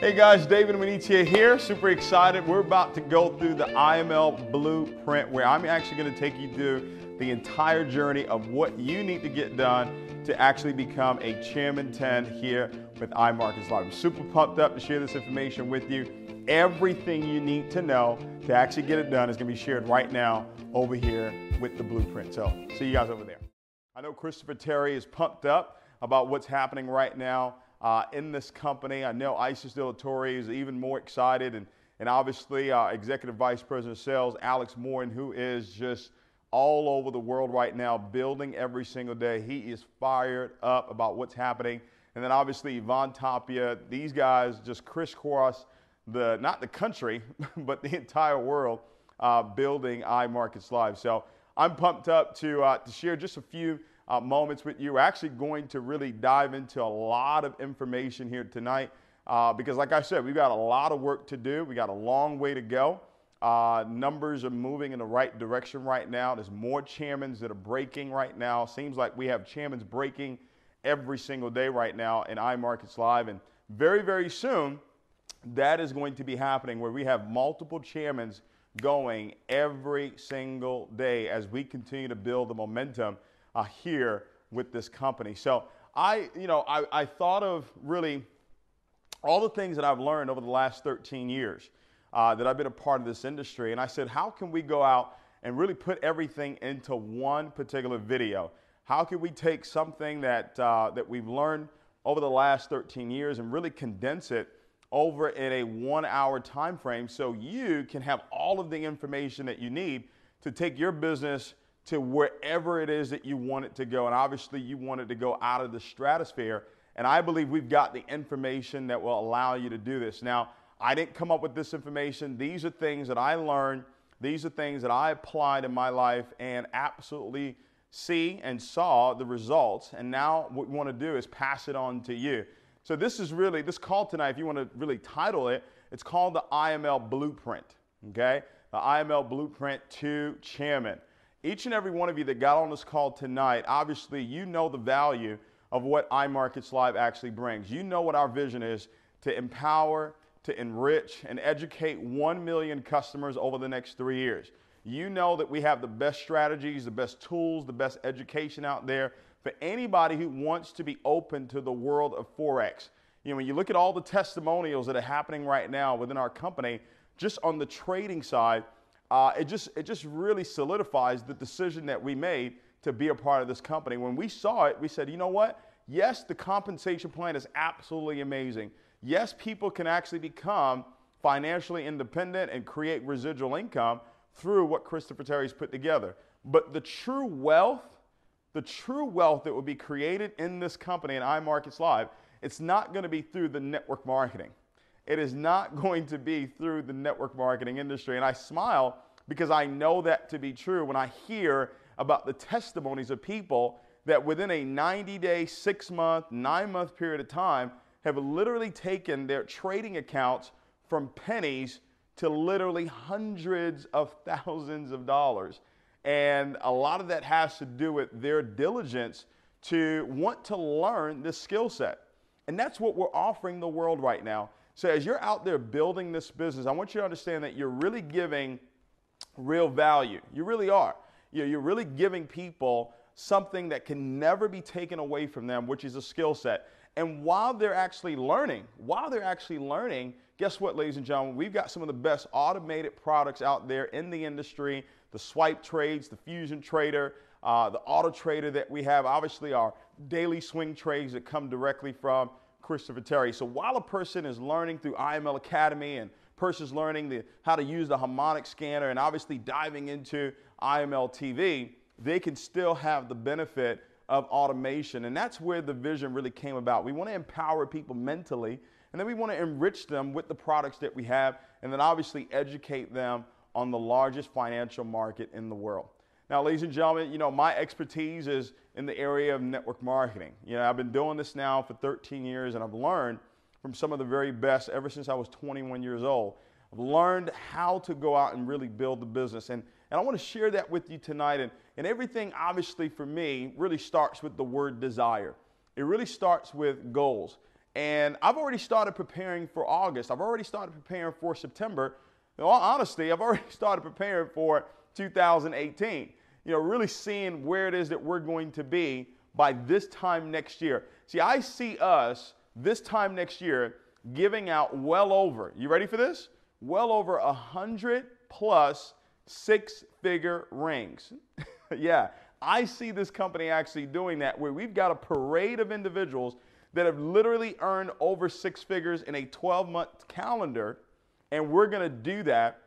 Hey guys, David Imonitie here. Super excited. We're about to go through the IML blueprint where I'm actually going to take you through the entire journey of what you need to get done to actually become a Chairman 10 here with iMarkets Live. I'm super pumped up to share this information with you. Everything you need to know to actually get it done is going to be shared right now over here with the blueprint. So, see you guys over there. I know Christopher Terry is pumped up about what's happening right now uh, in this company. I know Isis De La Torre is even more excited, and, and obviously, uh, Executive Vice President of Sales, Alex Morton, who is just all over the world right now, building every single day. He is fired up about what's happening. And then obviously, Ivan Tapia, these guys just crisscross the, not the country, but the entire world uh, building iMarkets Live. So I'm pumped up to, uh, to share just a few uh, moments with you. We're actually going to really dive into a lot of information here tonight uh, because, like I said, we've got a lot of work to do. We got a long way to go. Uh, numbers are moving in the right direction right now. There's more chairmans that are breaking right now. Seems like we have chairmans breaking every single day right now in iMarkets Live. And very, very soon, that is going to be happening where we have multiple chairmans going every single day as we continue to build the momentum uh, here with this company. So I, you know, I, I thought of really all the things that I've learned over the last 13 years uh, that I've been a part of this industry. And I said, how can we go out and really put everything into one particular video? How can we take something that, uh, that we've learned over the last 13 years and really condense it over in a one hour time frame so you can have all of the information that you need to take your business to wherever it is that you want it to go. And obviously, you want it to go out of the stratosphere. And I believe we've got the information that will allow you to do this. Now, I didn't come up with this information. These are things that I learned. These are things that I applied in my life and absolutely see and saw the results. And now what we want to do is pass it on to you. So this is really, this call tonight, if you want to really title it, it's called the IML Blueprint, okay? The IML Blueprint to Chairman. Each and every one of you that got on this call tonight, obviously you know the value of what iMarkets Live actually brings. You know what our vision is to empower, to enrich, and educate 1 million customers over the next three years. You know that we have the best strategies, the best tools, the best education out there for anybody who wants to be open to the world of Forex. You know, when you look at all the testimonials that are happening right now within our company, just on the trading side, uh, it just it just really solidifies the decision that we made to be a part of this company. When we saw it, we said, you know what? Yes, the compensation plan is absolutely amazing. Yes, people can actually become financially independent and create residual income through what Christopher Terry's put together. But the true wealth, the true wealth that will be created in this company in iMarkets Live, it's not going to be through the network marketing. It is not going to be through the network marketing industry. And I smile because I know that to be true when I hear about the testimonies of people that within a 90 day, six month, nine month period of time have literally taken their trading accounts from pennies to literally hundreds of thousands of dollars. And a lot of that has to do with their diligence to want to learn this skill set. And that's what we're offering the world right now. So as you're out there building this business, I want you to understand that you're really giving real value. You really are. You're really giving people something that can never be taken away from them, which is a skill set. And while they're actually learning, while they're actually learning, guess what, ladies and gentlemen? We've got some of the best automated products out there in the industry the swipe trades, the fusion trader, uh, the auto trader that we have, obviously, our daily swing trades that come directly from Christopher Terry. So while a person is learning through IML Academy and person's learning the, how to use the harmonic scanner and obviously diving into IML TV, they can still have the benefit of automation. And that's where the vision really came about. We want to empower people mentally, and then we want to enrich them with the products that we have, and then obviously educate them on the largest financial market in the world. Now, ladies and gentlemen, you know, my expertise is in the area of network marketing. You know, I've been doing this now for 13 years and I've learned from some of the very best ever since I was 21 years old. I've learned how to go out and really build the business. And, and I want to share that with you tonight. And, and everything, obviously, for me, really starts with the word desire. It really starts with goals. And I've already started preparing for August. I've already started preparing for September. In all honesty, I've already started preparing for 2018. You know, really seeing where it is that we're going to be by this time next year. See, I see us this time next year giving out well over, you ready for this? Well over a hundred plus six figure rings. yeah, I see this company actually doing that where we've got a parade of individuals that have literally earned over six figures in a 12 month calendar, and we're going to do that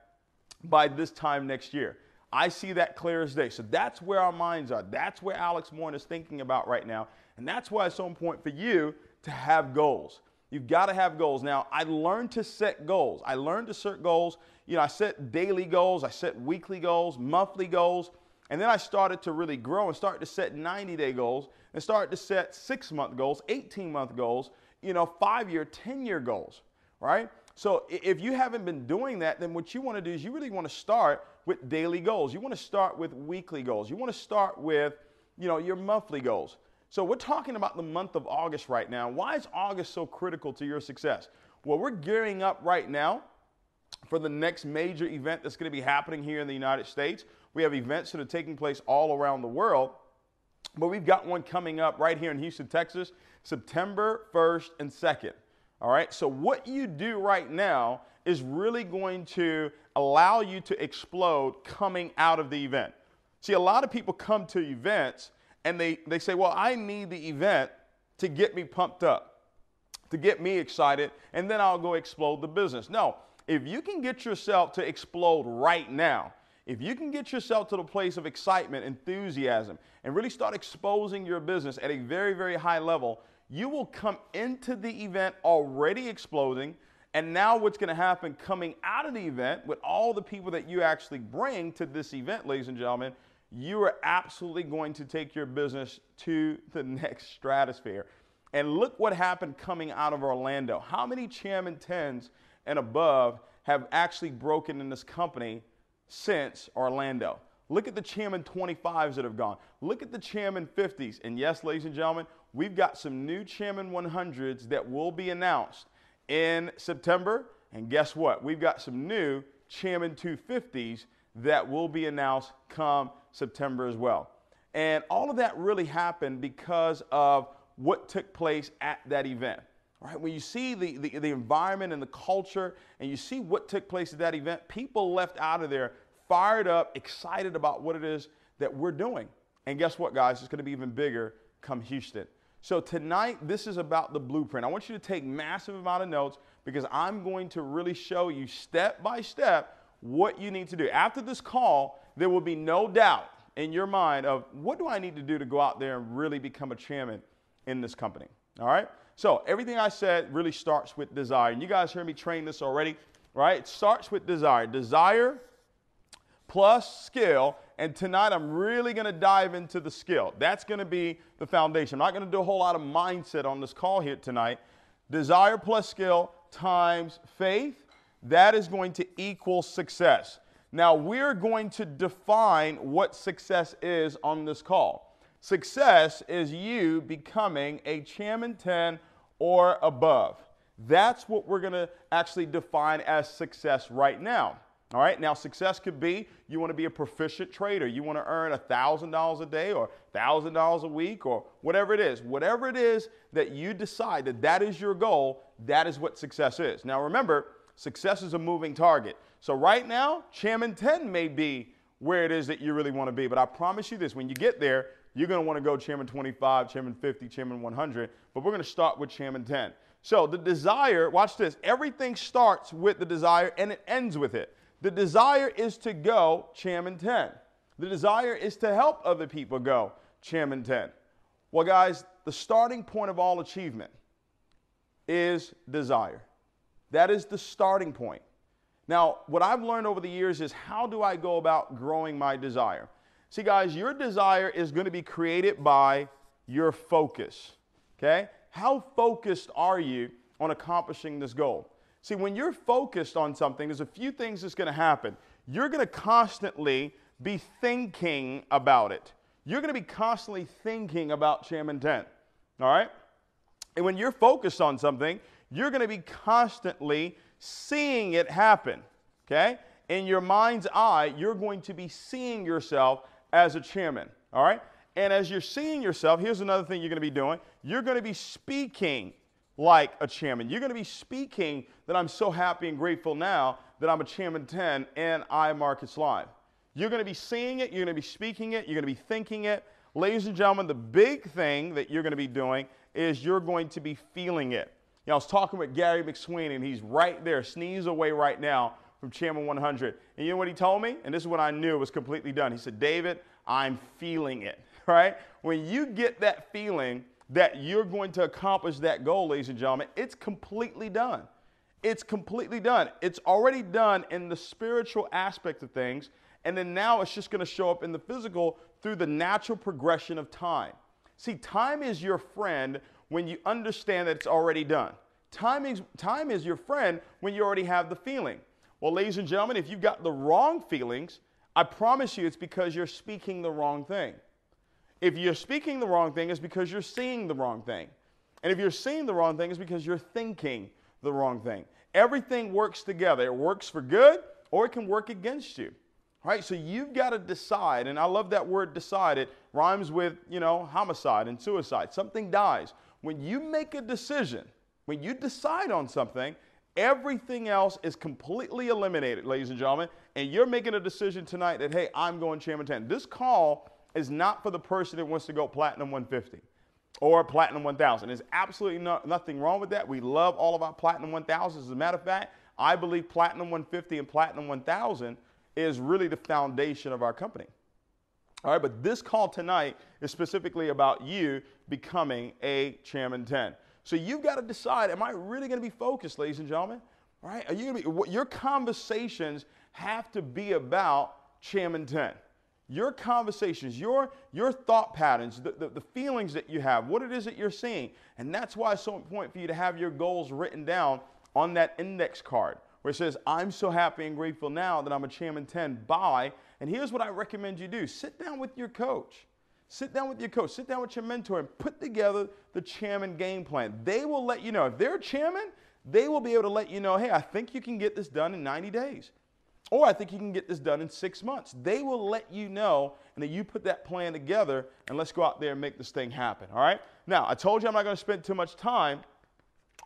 by this time next year. I see that clear as day. So that's where our minds are. That's where Alex Morton is thinking about right now. And that's why it's so important for you to have goals. You've got to have goals. Now, I learned to set goals. I learned to set goals. You know, I set daily goals, I set weekly goals, monthly goals. And then I started to really grow and start to set 90 day goals and start to set six month goals, 18 month goals, you know, five year, 10 year goals, right? So if you haven't been doing that, then what you want to do is you really want to start with daily goals. You want to start with weekly goals. You want to start with, you know, your monthly goals. So we're talking about the month of August right now. Why is August so critical to your success? Well, we're gearing up right now for the next major event that's going to be happening here in the United States. We have events that are taking place all around the world, but we've got one coming up right here in Houston, Texas, September 1st and 2nd. All right, so what you do right now is really going to allow you to explode coming out of the event. See, a lot of people come to events and they, they say, Well, I need the event to get me pumped up, to get me excited, and then I'll go explode the business. No, if you can get yourself to explode right now, if you can get yourself to the place of excitement, enthusiasm, and really start exposing your business at a very, very high level, you will come into the event already exploding. And now, what's going to happen coming out of the event with all the people that you actually bring to this event, ladies and gentlemen, you are absolutely going to take your business to the next stratosphere. And look what happened coming out of Orlando. How many chairman 10s and above have actually broken in this company since Orlando. Look at the Chairman 25s that have gone. Look at the Chairman 50s. And yes, ladies and gentlemen, we've got some new Chairman 100s that will be announced in September. And guess what? We've got some new Chairman 250s that will be announced come September as well. And all of that really happened because of what took place at that event. Right? When you see the, the, the environment and the culture and you see what took place at that event, people left out of there fired up, excited about what it is that we're doing. And guess what, guys? It's going to be even bigger come Houston. So tonight, this is about the blueprint. I want you to take massive amount of notes because I'm going to really show you step by step what you need to do. After this call, there will be no doubt in your mind of what do I need to do to go out there and really become a chairman in this company. All right? So everything I said really starts with desire. And you guys heard me train this already, right? It starts with desire. Desire plus skill. And tonight I'm really going to dive into the skill. That's going to be the foundation. I'm not going to do a whole lot of mindset on this call here tonight. Desire plus skill times faith, that is going to equal success. Now, we're going to define what success is on this call. Success is you becoming a Chairman 10 or above. That's what we're going to actually define as success right now. All right, now success could be you want to be a proficient trader. You want to earn $1,000 a day or $1,000 a week or whatever it is. Whatever it is that you decide that that is your goal, that is what success is. Now remember, success is a moving target. So right now, Chairman 10 may be where it is that you really want to be. But I promise you this when you get there, you're going to want to go chairman 25, chairman 50, chairman 100, but we're going to start with chairman 10. So the desire, watch this, everything starts with the desire and it ends with it. The desire is to go chairman 10. The desire is to help other people go chairman 10. Well, guys, the starting point of all achievement is desire. That is the starting point. Now, what I've learned over the years is how do I go about growing my desire? See, guys, your desire is going to be created by your focus. Okay? How focused are you on accomplishing this goal? See, when you're focused on something, there's a few things that's going to happen. You're going to constantly be thinking about it. You're going to be constantly thinking about Chairman 10. All right? And when you're focused on something, you're going to be constantly seeing it happen. Okay? In your mind's eye, you're going to be seeing yourself as a chairman. All right? And as you're seeing yourself, here's another thing you're going to be doing you're going to be speaking like a chairman. You're going to be speaking that I'm so happy and grateful now that I'm a chairman 10 and iMarkets Live. You're going to be seeing it, you're going to be speaking it, you're going to be thinking it. Ladies and gentlemen, the big thing that you're going to be doing is you're going to be feeling it. You know, I was talking with Gary McSweeney, and he's right there, sneeze away right now from Chairman 100. And you know what he told me? And this is what I knew was completely done. He said, David, I'm feeling it, right? When you get that feeling that you're going to accomplish that goal, ladies and gentlemen, it's completely done. It's completely done. It's already done in the spiritual aspect of things. And then now it's just going to show up in the physical through the natural progression of time. See, time is your friend when you understand that it's already done. Time is, time is your friend when you already have the feeling. Well, ladies and gentlemen, if you've got the wrong feelings, I promise you it's because you're speaking the wrong thing. If you're speaking the wrong thing, it's because you're seeing the wrong thing. And if you're seeing the wrong thing, it's because you're thinking the wrong thing. Everything works together. It works for good or it can work against you. Right? So you've got to decide, and I love that word decide. It rhymes with, you know, homicide and suicide. Something dies. When you make a decision, when you decide on something, everything else is completely eliminated, ladies and gentlemen. And you're making a decision tonight that, hey, I'm going Chairman 10. This call is not for the person that wants to go Platinum 150 or Platinum 1000. There's absolutely no, nothing wrong with that. We love all of our Platinum 1000s. As a matter of fact, I believe Platinum 150 and Platinum 1000 is really the foundation of our company. All right, but this call tonight is specifically about you becoming a Chairman 10. So you've got to decide, am I really going to be focused, ladies and gentlemen? All right, are you going to be, your conversations have to be about Chairman 10 your conversations, your, your thought patterns, the, the, the, feelings that you have, what it is that you're seeing. And that's why it's so important for you to have your goals written down on that index card where it says, I'm so happy and grateful now that I'm a Chairman 10 by. And here's what I recommend you do sit down with your coach. Sit down with your coach, sit down with your mentor, and put together the chairman game plan. They will let you know. If they're chairman, they will be able to let you know, hey, I think you can get this done in 90 days. Or I think you can get this done in six months. They will let you know, and then you put that plan together, and let's go out there and make this thing happen. All right? Now, I told you I'm not going to spend too much time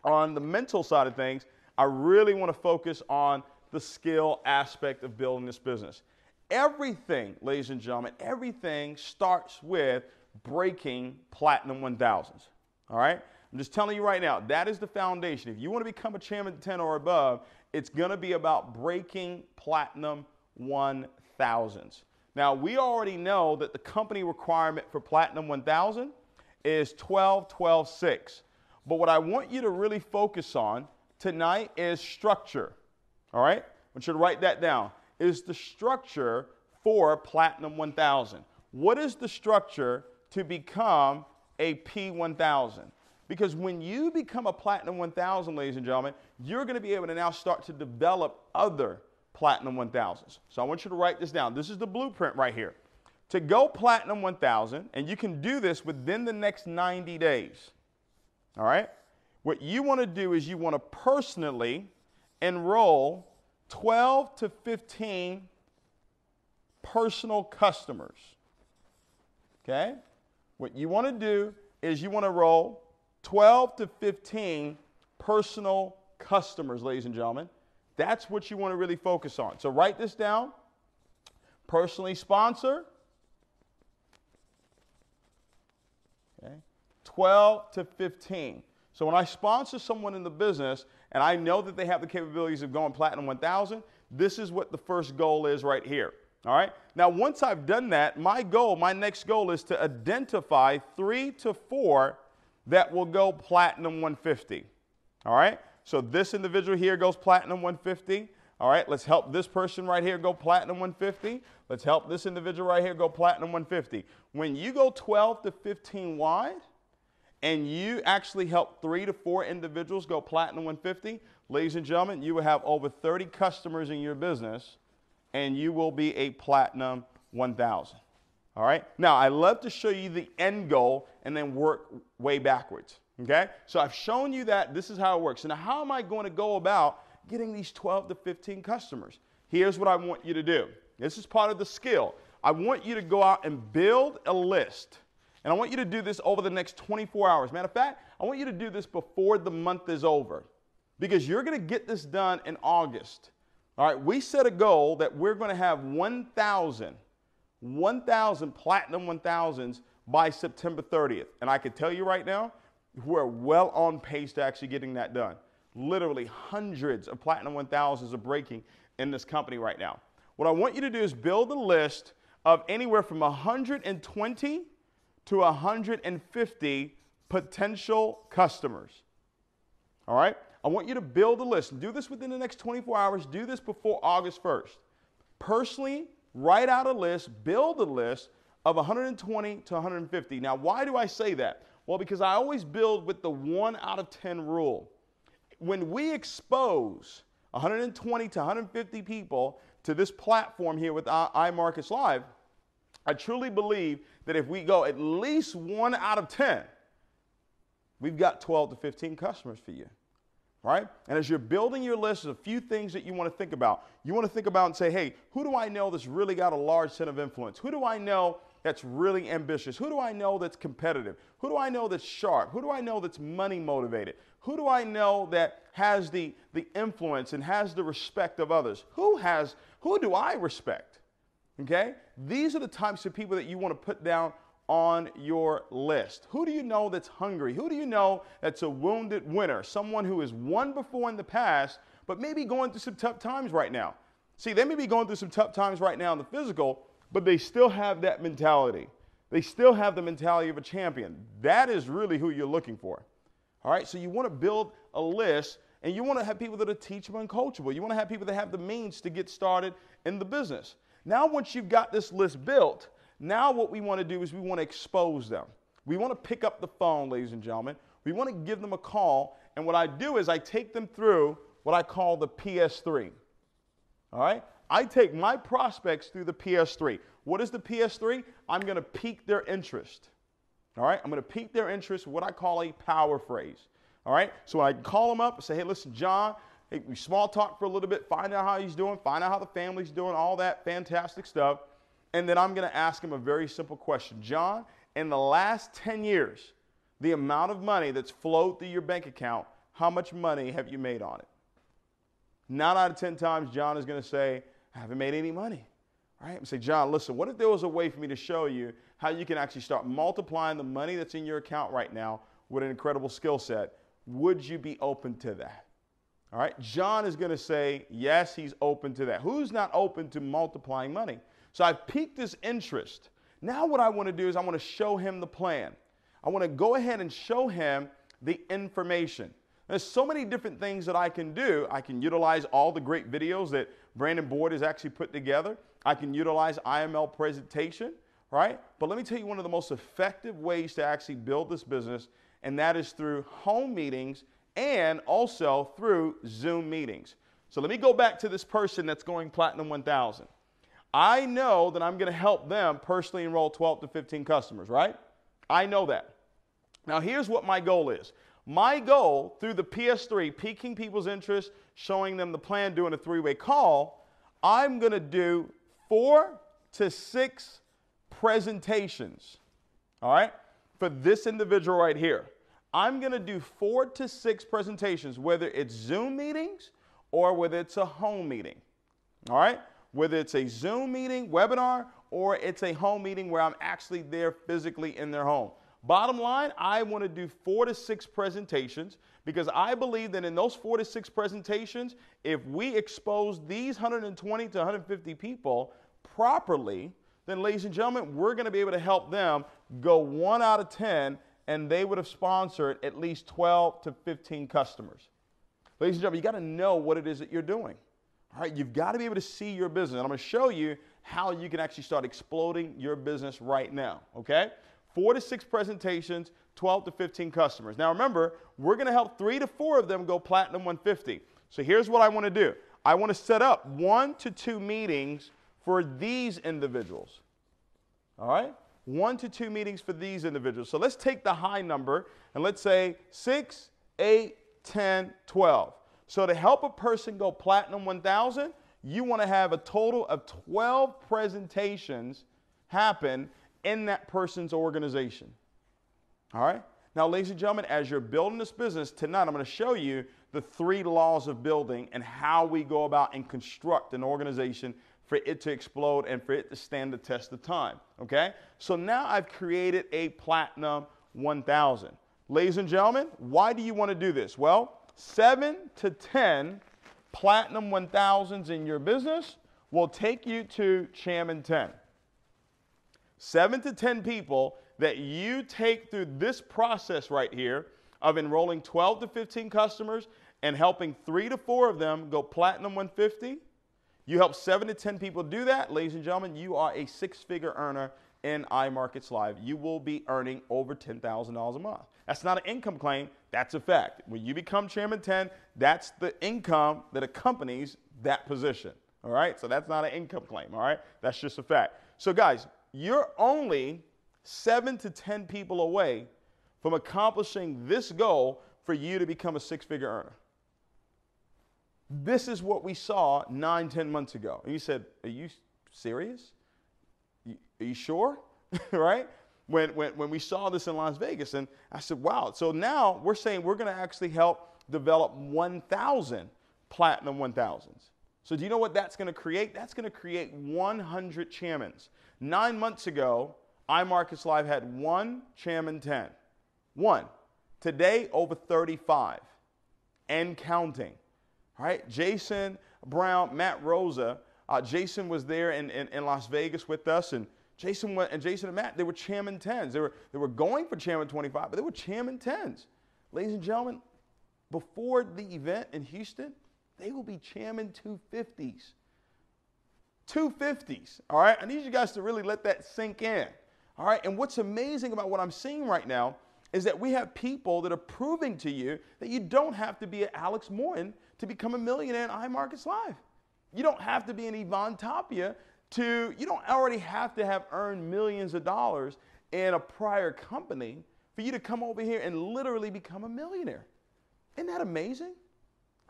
on the mental side of things. I really want to focus on the skill aspect of building this business. Everything, ladies and gentlemen, everything starts with breaking platinum 1000s. All right? I'm just telling you right now, that is the foundation. If you want to become a chairman 10 or above, it's going to be about breaking platinum 1000s. Now, we already know that the company requirement for platinum 1000 is 12 12 6. But what I want you to really focus on tonight is structure. All right? I want you to write that down. Is the structure for platinum 1000? What is the structure to become a P1000? Because when you become a Platinum 1000, ladies and gentlemen, you're going to be able to now start to develop other Platinum 1000s. So I want you to write this down. This is the blueprint right here. To go Platinum 1000, and you can do this within the next 90 days. All right? What you want to do is you want to personally enroll 12 to 15 personal customers. Okay? What you want to do is you want to enroll 12 to 15 personal customers, ladies and gentlemen. That's what you want to really focus on. So write this down. Personally sponsor. Okay. 12 to 15. So when I sponsor someone in the business and I know that they have the capabilities of going platinum 1000, this is what the first goal is right here. All right. Now, once I've done that, my goal, my next goal is to identify three to four that will go platinum 150. All right? So this individual here goes platinum 150. All right, let's help this person right here go platinum 150. Let's help this individual right here go platinum 150. When you go 12 to 15 wide and you actually help three to four individuals go platinum 150, ladies and gentlemen, you will have over 30 customers in your business and you will be a platinum 1000. All right. Now, I love to show you the end goal and then work way backwards. Okay? So I've shown you that this is how it works. So now, how am I going to go about getting these 12 to 15 customers? Here's what I want you to do. This is part of the skill. I want you to go out and build a list. And I want you to do this over the next 24 hours. Matter of fact, I want you to do this before the month is over because you're going to get this done in August. All right, we set a goal that we're going to have 1,000, 1,000 platinum 1000s by September 30th. And I can tell you right now, we're well on pace to actually getting that done. Literally hundreds of platinum 1000s are breaking in this company right now. What I want you to do is build a list of anywhere from 120 to 150 potential customers. All right? I want you to build a list. Do this within the next 24 hours. Do this before August 1st. Personally, write out a list, build a list of 120 to 150. Now, why do I say that? Well, because I always build with the 1 out of 10 rule. When we expose 120 to 150 people to this platform here with iMarkets Live, I truly believe that if we go at least 1 out of 10, we've got 12 to 15 customers for you right? And as you're building your list, there's a few things that you want to think about. You want to think about and say, hey, who do I know that's really got a large set of influence? Who do I know that's really ambitious? Who do I know that's competitive? Who do I know that's sharp? Who do I know that's money motivated? Who do I know that has the, the influence and has the respect of others? Who has, who do I respect? Okay? These are the types of people that you want to put down on your list? Who do you know that's hungry? Who do you know that's a wounded winner? Someone who has won before in the past, but maybe going through some tough times right now. See, they may be going through some tough times right now in the physical, but they still have that mentality. They still have the mentality of a champion. That is really who you're looking for. All right, so you want to build a list and you want to have people that are teachable and coachable. You want to have people that have the means to get started in the business. Now, once you've got this list built, now, what we want to do is we want to expose them. We want to pick up the phone, ladies and gentlemen. We want to give them a call. And what I do is I take them through what I call the PS3. All right? I take my prospects through the PS3. What is the PS3? I'm going to pique their interest. All right? I'm going to pique their interest, what I call a power phrase. All right? So I call them up and say, hey, listen, John, hey, we small talk for a little bit, find out how he's doing, find out how the family's doing, all that fantastic stuff. And then I'm going to ask him a very simple question John, in the last 10 years, the amount of money that's flowed through your bank account, how much money have you made on it? Nine out of 10 times, John is going to say, I haven't made any money. Right? And say, John, listen, what if there was a way for me to show you how you can actually start multiplying the money that's in your account right now with an incredible skill set? Would you be open to that? All right. John is going to say, yes, he's open to that. Who's not open to multiplying money? So I've piqued his interest. Now, what I want to do is I want to show him the plan. I want to go ahead and show him the information. There's so many different things that I can do. I can utilize all the great videos that Brandon Boyd has actually put together. I can utilize IML presentation, right? But let me tell you one of the most effective ways to actually build this business, and that is through home meetings and also through Zoom meetings. So let me go back to this person that's going Platinum 1000. I know that I'm going to help them personally enroll 12 to 15 customers, right? I know that. Now, here's what my goal is. My goal through the PS3, piquing people's interest, showing them the plan, doing a three way call, I'm going to do four to six presentations, all right, for this individual right here. I'm going to do four to six presentations, whether it's Zoom meetings or whether it's a home meeting, all right? whether it's a Zoom meeting, webinar, or it's a home meeting where I'm actually there physically in their home. Bottom line, I want to do four to six presentations because I believe that in those four to six presentations, if we expose these 120 to 150 people properly, then, ladies and gentlemen, we're going to be able to help them go one out of 10, and they would have sponsored at least 12 to 15 customers. Ladies and gentlemen, you got to know what it is that you're doing. All right, you've got to be able to see your business. And I'm going to show you how you can actually start exploding your business right now. Okay? Four to six presentations, 12 to 15 customers. Now remember, we're going to help three to four of them go platinum 150. So here's what I want to do I want to set up one to two meetings for these individuals. All right? One to two meetings for these individuals. So let's take the high number and let's say six, eight, 10, 12. So to help a person go platinum 1000, you want to have a total of 12 presentations happen in that person's organization. All right? Now, ladies and gentlemen, as you're building this business tonight, I'm going to show you the three laws of building and how we go about and construct an organization for it to explode and for it to stand the test of time. Okay? So now I've created a Platinum 1000. Ladies and gentlemen, why do you want to do this? Well, seven to 10 Platinum 1000s in your business will take you to Chairman 10. Seven to 10 people that you take through this process right here of enrolling 12 to 15 customers and helping three to four of them go Platinum 150 you help seven to 10 people do that, ladies and gentlemen, you are a six figure earner in iMarkets Live. You will be earning over $10,000 a month. That's not an income claim, that's a fact. When you become Chairman 10, that's the income that accompanies that position. All right? So that's not an income claim. All right? That's just a fact. So, guys, you're only seven to 10 people away from accomplishing this goal for you to become a six figure earner. This is what we saw nine, ten months ago. And you said, Are you serious? Are you sure? right? When, when, when we saw this in Las Vegas. And I said, Wow. So now we're saying we're going to actually help develop 1,000 platinum 1000s. So do you know what that's going to create? That's going to create 100 chairmans. Nine months ago, iMarkets Live had one chairman 10. One. Today, over 35 and counting. Right, Jason Brown, Matt Rosa. Uh, Jason was there in, in, in, Las Vegas with us, and Jason went, and Jason and Matt, they were chairman 10s. They were, they were going for chairman 25, but they were chairman 10s. Ladies and gentlemen, before the event in Houston, they will be chairman 250s. 250s. All right, I need you guys to really let that sink in. All right, and what's amazing about what I'm seeing right now is that we have people that are proving to you that you don't have to be an Alex Morton to become a millionaire in iMarkets Live. You don't have to be an Ivan Tapia to, you don't already have to have earned millions of dollars in a prior company for you to come over here and literally become a millionaire. Isn't that amazing?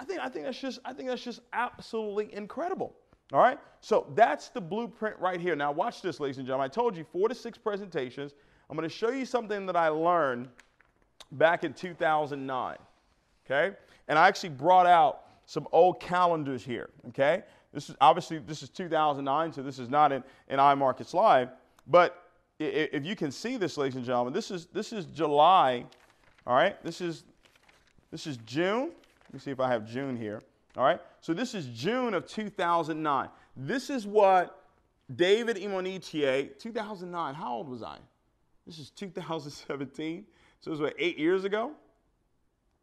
I think, I think that's just, I think that's just absolutely incredible. All right? So that's the blueprint right here. Now watch this, ladies and gentlemen. I told you four to six presentations. I'm going to show you something that I learned back in 2009. Okay? And I actually brought out some old calendars here. Okay? This is obviously this is 2009, so this is not in, in iMarkets Live. But if you can see this, ladies and gentlemen, this is this is July. All right, this is this is June. Let me see if I have June here. All right, so this is June of 2009. This is what David Imonitie, 2009. How old was I? This is 2017. So it was what, eight years ago?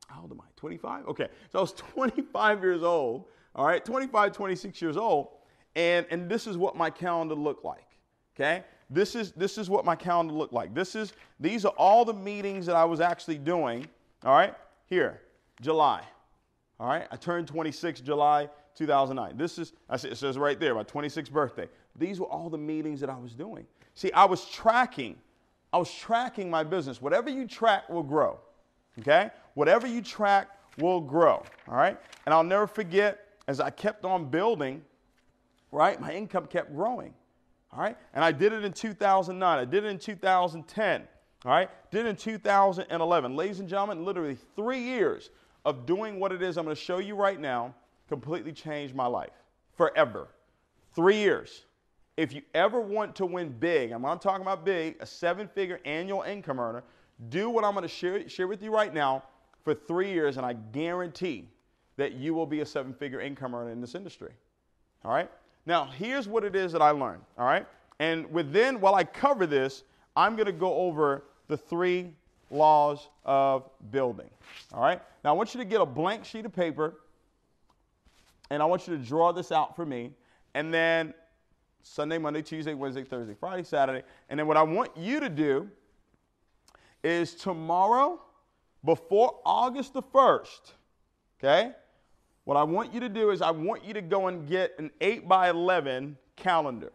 How old am I? 25? Okay. So I was 25 years old. All right, 25, 26 years old. And, and this is what my calendar looked like. Okay? This is, this is what my calendar looked like. This is, these are all the meetings that I was actually doing. All right? Here, July. All right? I turned 26 July 2009. This is, I see, it says right there, my 26th birthday. These were all the meetings that I was doing. See, I was tracking I was tracking my business. Whatever you track will grow. Okay? Whatever you track will grow. All right? And I'll never forget as I kept on building, right? My income kept growing. All right? And I did it in 2009. I did it in 2010. All right? Did it in 2011. Ladies and gentlemen, literally three years of doing what it is I'm going to show you right now completely changed my life forever. Three years if you ever want to win big, I'm not talking about big, a seven figure annual income earner, do what I'm going to share, share with you right now for three years, and I guarantee that you will be a seven figure income earner in this industry. All right? Now, here's what it is that I learned. All right? And within, while I cover this, I'm going to go over the three laws of building. All right? Now, I want you to get a blank sheet of paper, and I want you to draw this out for me. And then Sunday, Monday, Tuesday, Wednesday, Thursday, Friday, Saturday. And then what I want you to do is tomorrow, before August the 1st, okay? What I want you to do is I want you to go and get an 8 by 11 calendar.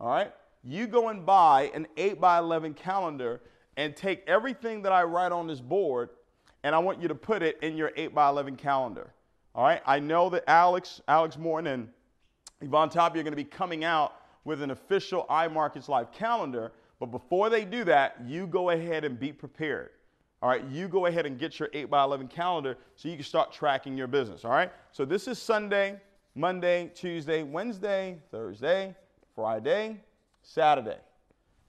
All right? you go and buy an 8 by 11 calendar and take everything that I write on this board and I want you to put it in your 8 by 11 calendar. All right? I know that Alex, Alex Morton and Ivan Tapia are going to be coming out with an official iMarkets Live calendar, but before they do that, you go ahead and be prepared. All right, you go ahead and get your 8 by 11 calendar so you can start tracking your business. All right, so this is Sunday, Monday, Tuesday, Wednesday, Thursday, Friday, Saturday.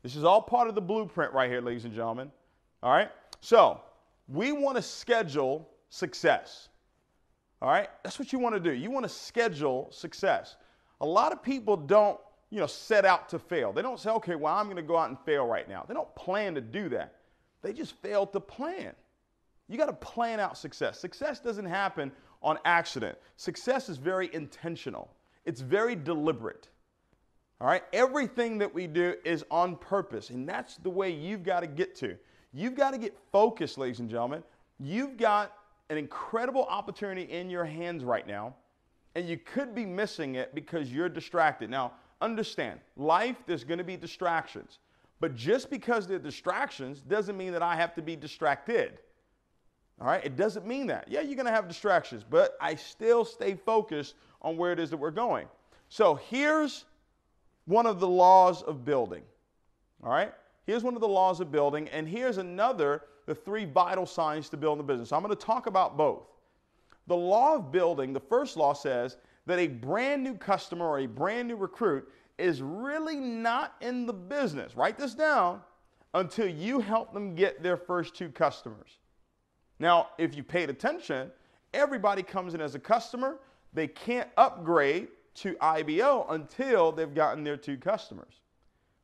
This is all part of the blueprint right here, ladies and gentlemen. All right, so we want to schedule success. All right, that's what you want to do. You want to schedule success. A lot of people don't, you know, set out to fail. They don't say, okay, well, I'm going to go out and fail right now. They don't plan to do that. They just failed to plan. You got to plan out success. Success doesn't happen on accident. Success is very intentional. It's very deliberate. All right? Everything that we do is on purpose, and that's the way you've got to get to. You've got to get focused, ladies and gentlemen. You've got an incredible opportunity in your hands right now, and you could be missing it because you're distracted. Now, understand, life, there's going to be distractions. But just because they're distractions doesn't mean that I have to be distracted. All right? It doesn't mean that. Yeah, you're going to have distractions, but I still stay focused on where it is that we're going. So here's one of the laws of building. All right? Here's one of the laws of building, and here's another, the three vital signs to build a business. I'm going to talk about both. The law of building, the first law says that a brand new customer or a brand new recruit is really not in the business. Write this down until you help them get their first two customers. Now, if you paid attention, everybody comes in as a customer. They can't upgrade to IBO until they've gotten their two customers.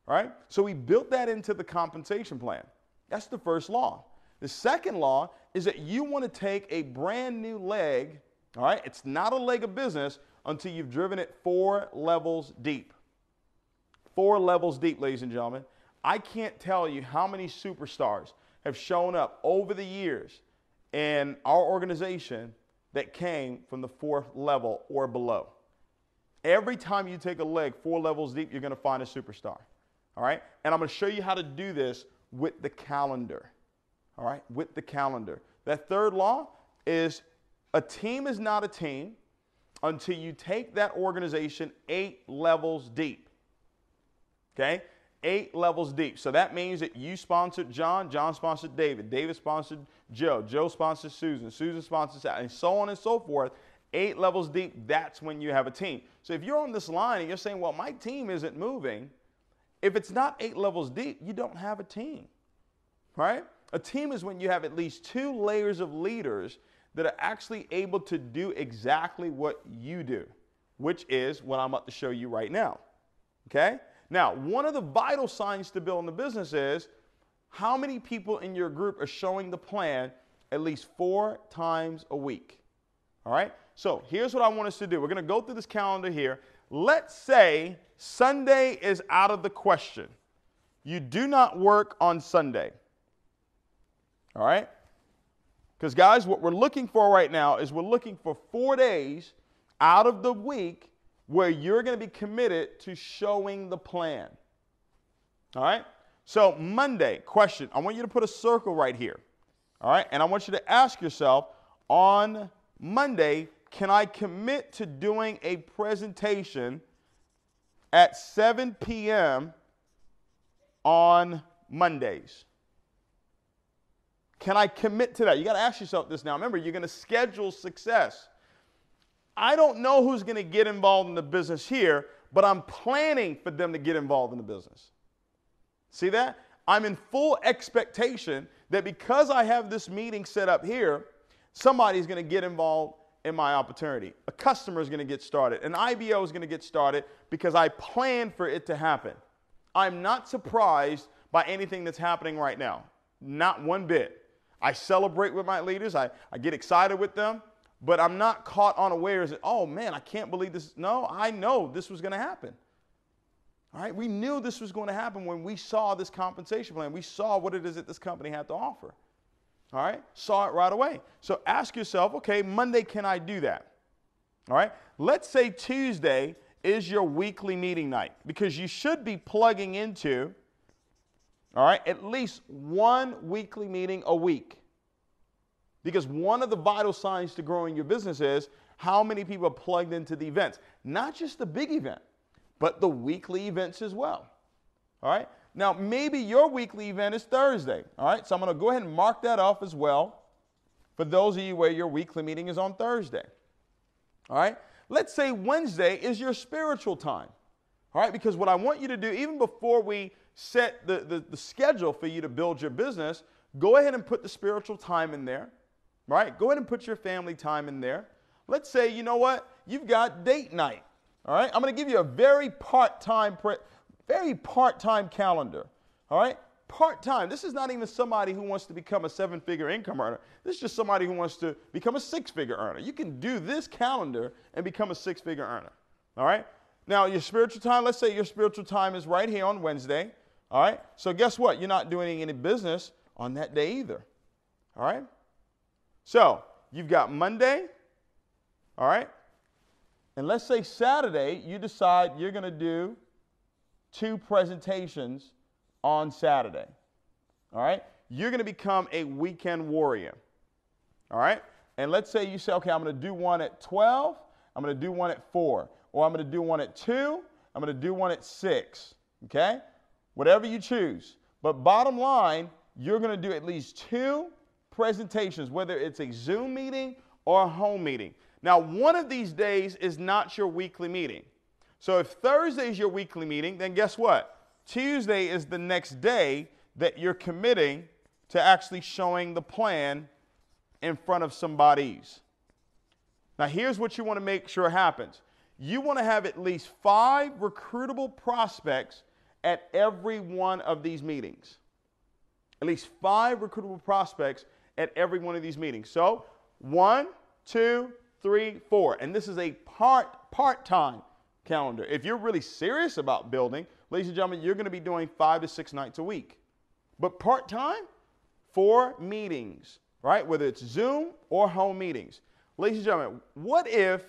Right? So we built that into the compensation plan. That's the first law. The second law is that you want to take a brand new leg, all right? It's not a leg of business until you've driven it four levels deep four levels deep, ladies and gentlemen. I can't tell you how many superstars have shown up over the years in our organization that came from the fourth level or below. Every time you take a leg four levels deep, you're going to find a superstar. All right? And I'm going to show you how to do this with the calendar. All right? With the calendar. That third law is a team is not a team until you take that organization eight levels deep. Okay? Eight levels deep. So that means that you sponsored John, John sponsored David, David sponsored Joe, Joe sponsored Susan, Susan sponsored Sal, and so on and so forth. Eight levels deep, that's when you have a team. So if you're on this line and you're saying, well, my team isn't moving, if it's not eight levels deep, you don't have a team, right? A team is when you have at least two layers of leaders that are actually able to do exactly what you do, which is what I'm about to show you right now. Okay? Now, one of the vital signs to building the business is how many people in your group are showing the plan at least four times a week. All right? So here's what I want us to do. We're going to go through this calendar here. Let's say Sunday is out of the question. You do not work on Sunday. All right? Because, guys, what we're looking for right now is we're looking for four days out of the week where you're going to be committed to showing the plan. All right? So, Monday, question. I want you to put a circle right here. All right? And I want you to ask yourself on Monday, can I commit to doing a presentation at 7 p.m. on Mondays? Can I commit to that? You got to ask yourself this now. Remember, you're going to schedule success. I don't know who's going to get involved in the business here, but I'm planning for them to get involved in the business. See that? I'm in full expectation that because I have this meeting set up here, somebody's going to get involved in my opportunity. A customer is going to get started. An IBO is going to get started because I plan for it to happen. I'm not surprised by anything that's happening right now. Not one bit. I celebrate with my leaders, I, I get excited with them but I'm not caught unawares that, oh man, I can't believe this. No, I know this was going to happen. All right, we knew this was going to happen when we saw this compensation plan. We saw what it is that this company had to offer. All right, saw it right away. So ask yourself, okay, Monday, can I do that? All right, let's say Tuesday is your weekly meeting night because you should be plugging into, all right, at least one weekly meeting a week. Because one of the vital signs to growing your business is how many people are plugged into the events, not just the big event, but the weekly events as well. All right. Now, maybe your weekly event is Thursday. All right. So I'm going to go ahead and mark that off as well for those of you where your weekly meeting is on Thursday. All right. Let's say Wednesday is your spiritual time. All right. Because what I want you to do, even before we set the, the, the schedule for you to build your business, go ahead and put the spiritual time in there. Right. Go ahead and put your family time in there. Let's say, you know what? You've got date night. All right. I'm going to give you a very part time, pre- very part time calendar. All right part time. This is not even somebody who wants to become a seven figure income earner. This is just somebody who wants to become a six figure earner. You can do this calendar and become a six figure earner. All right? Now, your spiritual time, let's say your spiritual time is right here on Wednesday. All right? So, guess what? You're not doing any business on that day either. All right? So, you've got Monday. All right? And let's say Saturday, you decide you're going to do two presentations on Saturday. All right? You're going to become a weekend warrior. All right? And let's say you say, okay, I'm going to do one at 12, I'm going to do one at 4, or I'm going to do one at 2, I'm going to do one at 6. Okay? Whatever you choose. But bottom line, you're going to do at least two presentations, whether it's a Zoom meeting or a home meeting. Now, one of these days is not your weekly meeting. So if Thursday is your weekly meeting, then guess what? Tuesday is the next day that you're committing to actually showing the plan in front of somebody's. Now, here's what you want to make sure happens you want to have at least five recruitable prospects at every one of these meetings. At least five recruitable prospects at every one of these meetings. So, one, two, three, four. And this is a part part time calendar. If you're really serious about building, ladies and gentlemen, you're going to be doing five to six nights a week. But part time, four meetings, right? Whether it's Zoom or home meetings. Ladies and gentlemen, what if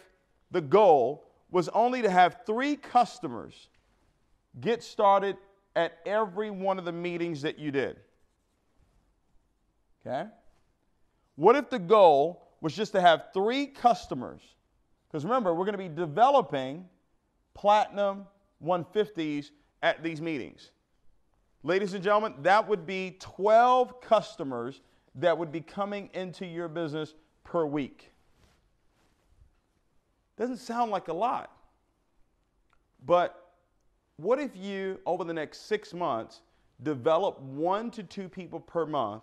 the goal was only to have three customers get started at every one of the meetings that you did? Okay? What if the goal was just to have three customers? Because remember, we're going to be developing platinum 150s at these meetings. Ladies and gentlemen, that would be 12 customers that would be coming into your business per week. Doesn't sound like a lot. But what if you, over the next six months, develop one to two people per month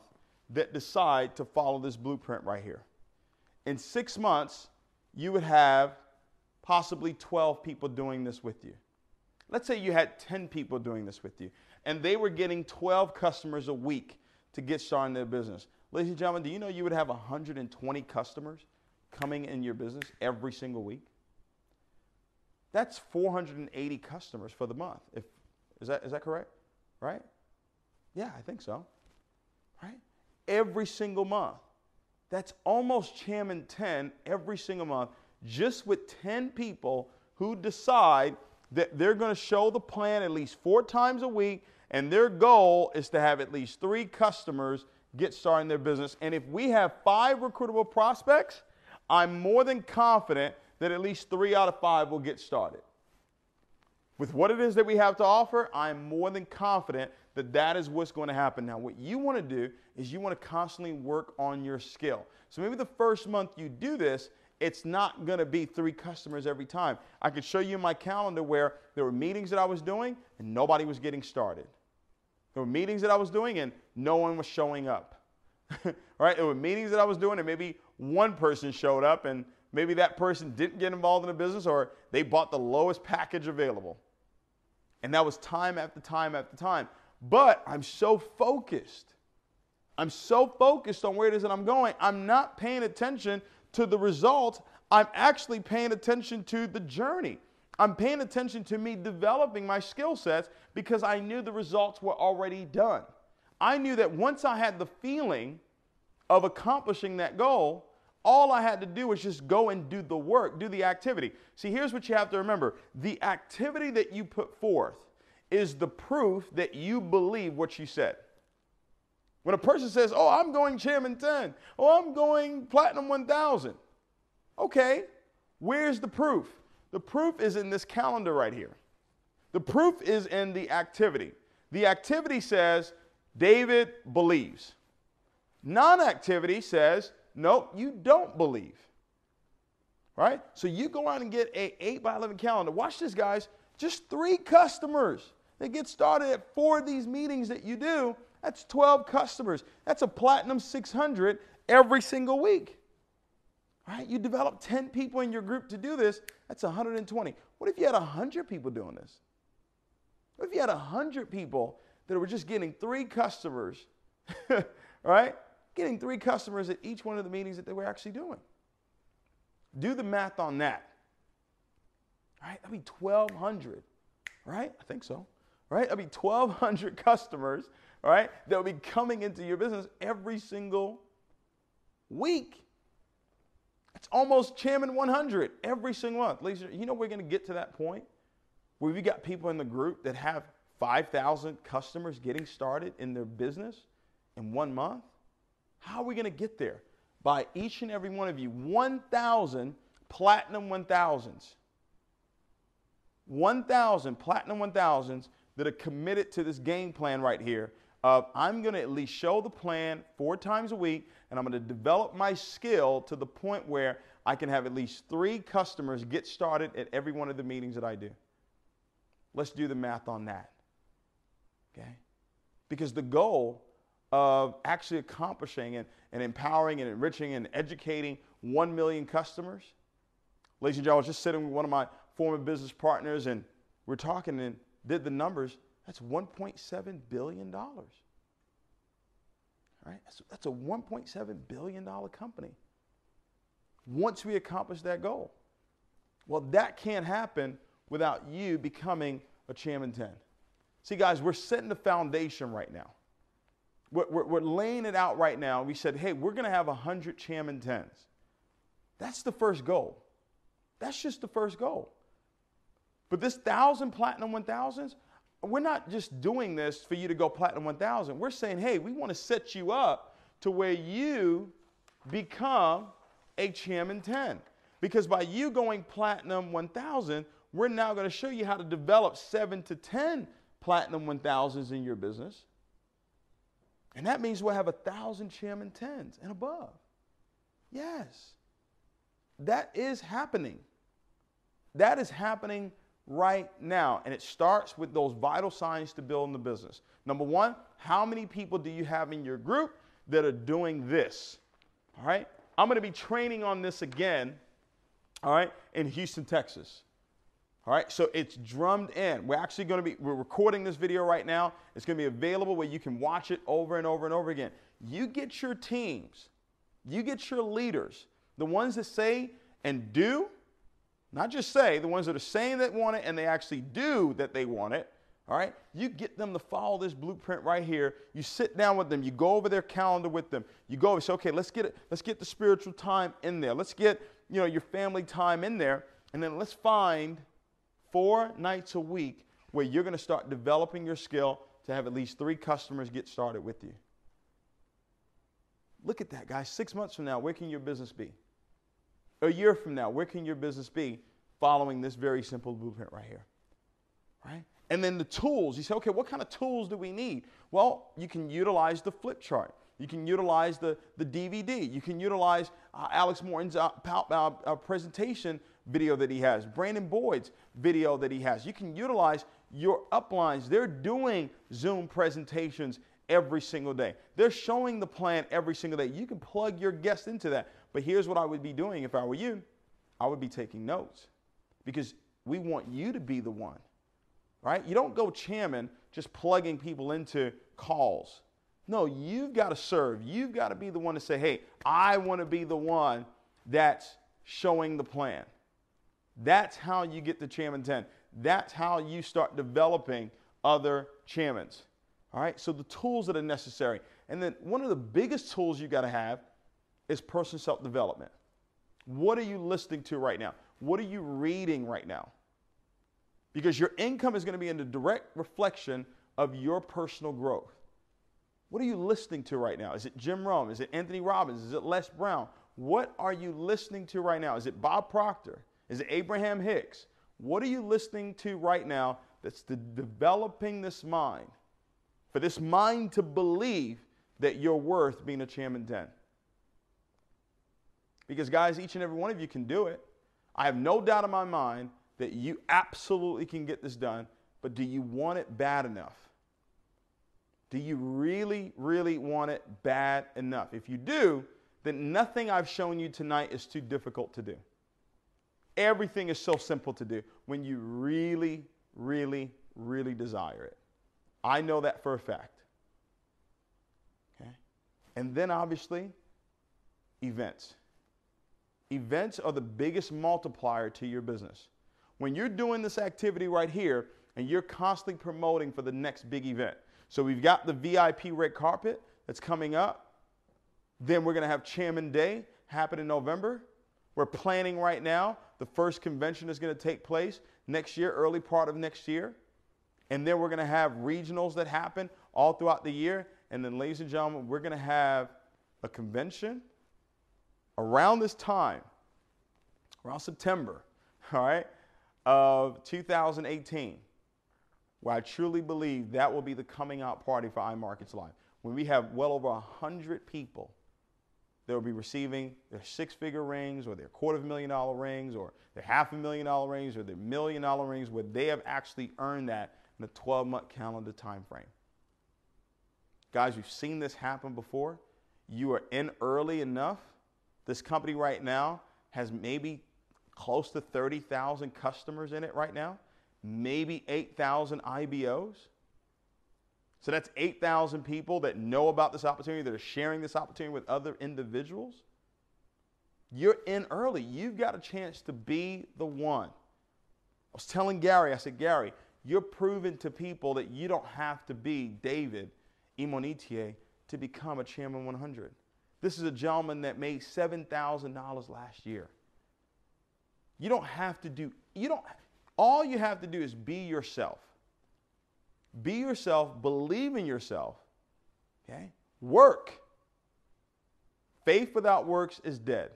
that decide to follow this blueprint right here? In six months, you would have possibly 12 people doing this with you. Let's say you had 10 people doing this with you, and they were getting 12 customers a week to get started in their business. Ladies and gentlemen, do you know you would have 120 customers coming in your business every single week? That's 480 customers for the month. If, is, that, is that correct? Right? Yeah, I think so. Every single month. That's almost Chairman 10 every single month, just with 10 people who decide that they're going to show the plan at least four times a week, and their goal is to have at least three customers get started in their business. And if we have five recruitable prospects, I'm more than confident that at least three out of five will get started. With what it is that we have to offer, I'm more than confident that that is what's going to happen. Now, what you want to do is you want to constantly work on your skill. So maybe the first month you do this, it's not going to be three customers every time. I could show you my calendar where there were meetings that I was doing and nobody was getting started. There were meetings that I was doing and no one was showing up. right? There were meetings that I was doing and maybe one person showed up and maybe that person didn't get involved in a business or they bought the lowest package available. And that was time after time after time. But I'm so focused. I'm so focused on where it is that I'm going. I'm not paying attention to the result, I'm actually paying attention to the journey. I'm paying attention to me developing my skill sets because I knew the results were already done. I knew that once I had the feeling of accomplishing that goal, All I had to do was just go and do the work, do the activity. See, here's what you have to remember the activity that you put forth is the proof that you believe what you said. When a person says, Oh, I'm going Chairman 10, oh, I'm going Platinum 1000. Okay, where's the proof? The proof is in this calendar right here. The proof is in the activity. The activity says, David believes. Non activity says, Nope, you don't believe. Right? So you go out and get a 8 by 11 calendar. Watch this, guys. Just three customers. They get started at four of these meetings that you do. That's 12 customers. That's a platinum 600 every single week. Right? You develop 10 people in your group to do this. That's 120. What if you had 100 people doing this? What if you had 100 people that were just getting three customers, right? Getting three customers at each one of the meetings that they were actually doing. Do the math on that. Right? That'd be 1,200, right? I think so. Right? That'd be 1,200 customers, right? That will be coming into your business every single week. It's almost Chairman 100 every single month. Ladies, you know we're going to get to that point where we've got people in the group that have 5,000 customers getting started in their business in one month? How are we going to get there? By each and every one of you, 1,000 platinum 1,000s. 1,000 platinum 1,000s that are committed to this game plan right here of I'm going to at least show the plan four times a week and I'm going to develop my skill to the point where I can have at least three customers get started at every one of the meetings that I do. Let's do the math on that. Okay? Because the goal of actually accomplishing and, and empowering and enriching and educating 1 million customers. Ladies and gentlemen, I was just sitting with one of my former business partners and we're talking and did the numbers. That's $1.7 billion. Right? That's, that's a $1.7 billion company once we accomplish that goal. Well, that can't happen without you becoming a Chairman 10. See, guys, we're setting the foundation right now. We're, we're, we're laying it out right now. We said, hey, we're going to have 100 Chairman 10s. That's the first goal. That's just the first goal. But this 1,000 Platinum 1000s, we're not just doing this for you to go Platinum 1000. We're saying, hey, we want to set you up to where you become a Chairman 10. Because by you going Platinum 1000, we're now going to show you how to develop seven to 10 platinum 1000s in your business. And that means we'll have a thousand chairman 10s and above. Yes. That is happening. That is happening right now. And it starts with those vital signs to building the business. Number one, how many people do you have in your group that are doing this? All right. I'm going to be training on this again, all right, in Houston, Texas. All right, so it's drummed in. We're actually going to be we're recording this video right now. It's going to be available where you can watch it over and over and over again. You get your teams, you get your leaders, the ones that say and do, not just say, the ones that are saying that want it and they actually do that they want it. All right, you get them to follow this blueprint right here. You sit down with them. You go over their calendar with them. You go and say, okay, let's get it. Let's get the spiritual time in there. Let's get you know your family time in there, and then let's find four nights a week where you're going to start developing your skill to have at least three customers get started with you. Look at that, guys. Six months from now, where can your business be? A year from now, where can your business be following this very simple blueprint right here? Right? And then the tools. You say, okay, what kind of tools do we need? Well, you can utilize the flip chart. You can utilize the, the DVD. You can utilize uh, Alex Morton's uh, uh, uh, presentation video that he has, Brandon Boyd's video that he has. You can utilize your uplines. They're doing Zoom presentations every single day. They're showing the plan every single day. You can plug your guests into that. But here's what I would be doing if I were you I would be taking notes because we want you to be the one, right? You don't go chairman just plugging people into calls. No, you've got to serve. You've got to be the one to say, hey, I want to be the one that's showing the plan. That's how you get the chairman 10. That's how you start developing other chairmans. All right, so the tools that are necessary. And then one of the biggest tools you got to have is personal self development. What are you listening to right now? What are you reading right now? Because your income is going to be in a direct reflection of your personal growth. What are you listening to right now? Is it Jim Rohn? Is it Anthony Robbins? Is it Les Brown? What are you listening to right now? Is it Bob Proctor? Is it Abraham Hicks? What are you listening to right now that's de- developing this mind? For this mind to believe that you're worth being a chairman 10. Because, guys, each and every one of you can do it. I have no doubt in my mind that you absolutely can get this done, but do you want it bad enough? Do you really, really want it bad enough? If you do, then nothing I've shown you tonight is too difficult to do. Everything is so simple to do when you really, really, really desire it. I know that for a fact. Okay? And then obviously, events. Events are the biggest multiplier to your business. When you're doing this activity right here and you're constantly promoting for the next big event. So we've got the VIP red carpet that's coming up. Then we're going to have Chairman Day happen in November. We're planning right now. The first convention is going to take place next year, early part of next year. And then we're going to have regionals that happen all throughout the year. And then, ladies and gentlemen, we're going to have a convention around this time, around September, all right, of 2018, where I truly believe that will be the coming out party for iMarkets Live. When we have well over 100 people that will be receiving their six figure rings or their quarter of a million dollar rings or their half a million dollar rings or their million dollar rings where they have actually earned that in a 12 month calendar time frame. Guys, you've seen this happen before. You are in early enough. This company right now has maybe close to 30,000 customers in it right now, maybe 8,000 IBOs. So that's 8,000 people that know about this opportunity, that are sharing this opportunity with other individuals. You're in early. You've got a chance to be the one. I was telling Gary, I said, Gary, you're proving to people that you don't have to be David Imonitie to become a Chairman 100. This is a gentleman that made $7,000 last year. You don't have to do, you don't, all you have to do is be yourself. Be yourself, believe in yourself, okay? Work. Faith without works is dead.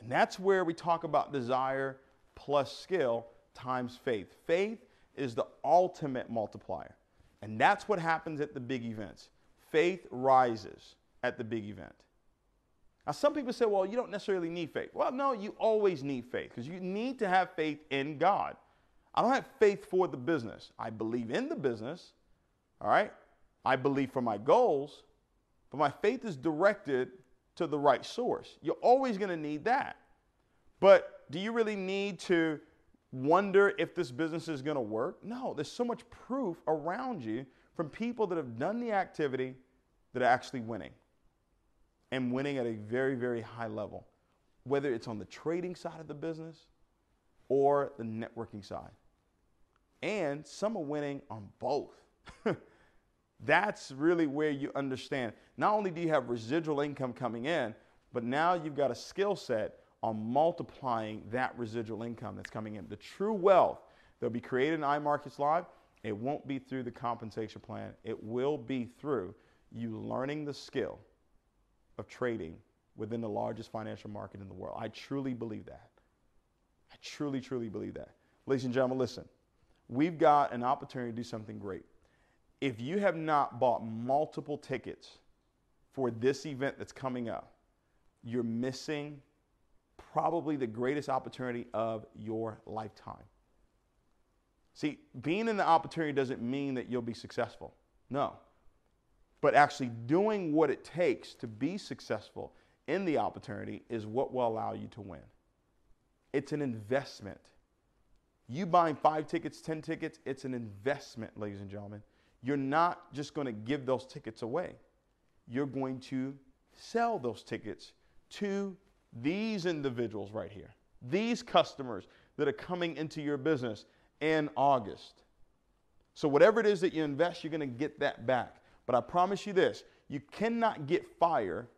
And that's where we talk about desire plus skill times faith. Faith is the ultimate multiplier. And that's what happens at the big events. Faith rises at the big event. Now, some people say, well, you don't necessarily need faith. Well, no, you always need faith because you need to have faith in God. I don't have faith for the business. I believe in the business, all right? I believe for my goals, but my faith is directed to the right source. You're always going to need that. But do you really need to wonder if this business is going to work? No, there's so much proof around you from people that have done the activity that are actually winning and winning at a very, very high level, whether it's on the trading side of the business or the networking side and some are winning on both. That's really where you understand. Not only do you have residual income coming in, but now you've got a skill set on multiplying that residual income that's coming in. The true wealth that'll be created in iMarkets Live, it won't be through the compensation plan. It will be through you learning the skill of trading within the largest financial market in the world. I truly believe that. I truly, truly believe that. Ladies and gentlemen, listen we've got an opportunity to do something great. If you have not bought multiple tickets for this event that's coming up, you're missing probably the greatest opportunity of your lifetime. See, being in the opportunity doesn't mean that you'll be successful. No. But actually doing what it takes to be successful in the opportunity is what will allow you to win. It's an investment. You buying five tickets, 10 tickets, it's an investment, ladies and gentlemen. You're not just going to give those tickets away. You're going to sell those tickets to these individuals right here, these customers that are coming into your business in August. So, whatever it is that you invest, you're going to get that back. But I promise you this you cannot get fire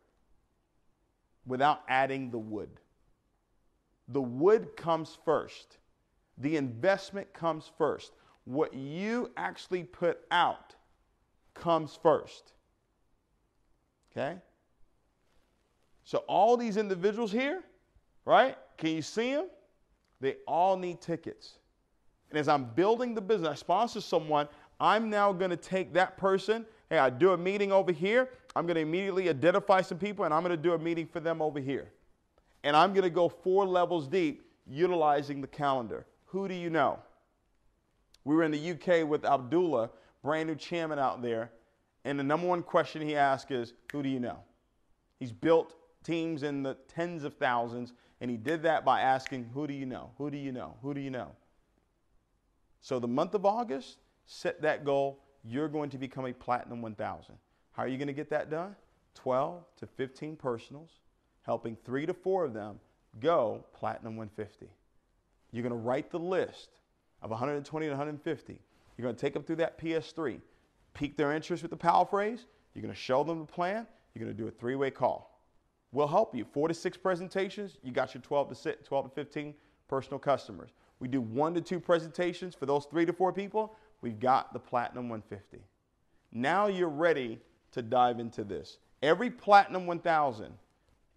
without adding the wood. The wood comes first. The investment comes first. What you actually put out comes first. Okay? So, all these individuals here, right? Can you see them? They all need tickets. And as I'm building the business, I sponsor someone, I'm now going to take that person. Hey, I do a meeting over here. I'm going to immediately identify some people and I'm going to do a meeting for them over here. And I'm going to go four levels deep utilizing the calendar. Who do you know? We were in the UK with Abdullah, brand new chairman out there, and the number one question he asked is, Who do you know? He's built teams in the tens of thousands, and he did that by asking, Who do you know? Who do you know? Who do you know? So the month of August, set that goal. You're going to become a Platinum 1000. How are you going to get that done? 12 to 15 personals, helping three to four of them go Platinum 150. You're going to write the list of 120 to 150. You're going to take them through that PS3, pique their interest with the power phrase. You're going to show them the plan. You're going to do a three way call. We'll help you. Four to six presentations, you got your 12 to, 12 to 15 personal customers. We do one to two presentations for those three to four people. We've got the Platinum 150. Now you're ready to dive into this. Every Platinum 1000,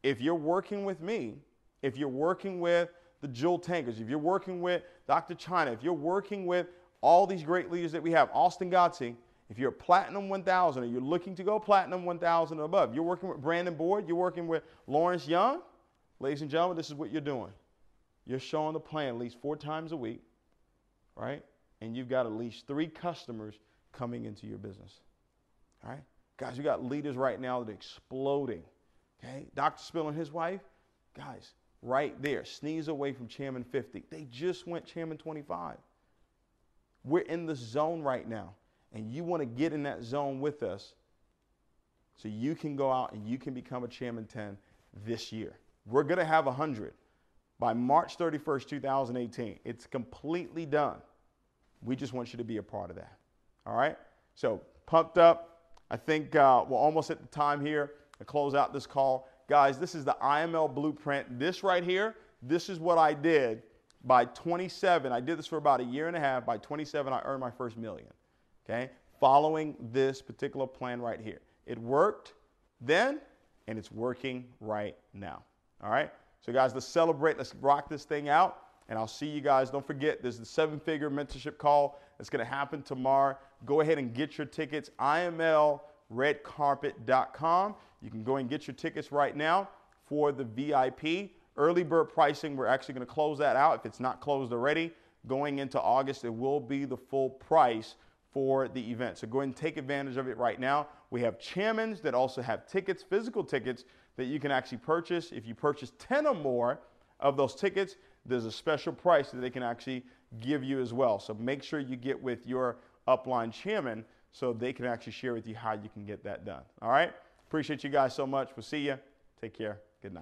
if you're working with me, if you're working with the Jewel Tankers, if you're working with Dr. China, if you're working with all these great leaders that we have, Austin Gotzi, if you're Platinum 1000 or you're looking to go Platinum 1000 or above, you're working with Brandon Board, you're working with Lawrence Young, ladies and gentlemen, this is what you're doing. You're showing the plan at least four times a week, right? And you've got at least three customers coming into your business. All right? Guys, we got leaders right now that are exploding. Okay? Dr. Spill and his wife, guys, right there, sneeze away from Chairman 50. They just went Chairman 25. We're in the zone right now, and you want to get in that zone with us so you can go out and you can become a Chairman 10 this year. We're going to have 100 by March 31st, 2018. It's completely done. We just want you to be a part of that. All right? So, pumped up. I think uh, we're almost at the time here to close out this call. Guys, this is the IML blueprint. This right here, this is what I did by 27. I did this for about a year and a half. By 27, I earned my first million. Okay? Following this particular plan right here. It worked then, and it's working right now. All right? So, guys, let's celebrate. Let's rock this thing out. And I'll see you guys. Don't forget, there's the seven figure mentorship call that's going to happen tomorrow. Go ahead and get your tickets. IMLredcarpet.com. You can go and get your tickets right now for the VIP. Early bird pricing, we're actually going to close that out. If it's not closed already, going into August, it will be the full price for the event. So go ahead and take advantage of it right now. We have chairmans that also have tickets, physical tickets that you can actually purchase. If you purchase 10 or more of those tickets, there's a special price that they can actually give you as well. So make sure you get with your upline chairman so they can actually share with you how you can get that done. All right? Appreciate you guys so much. We'll see you. Take care. Good night.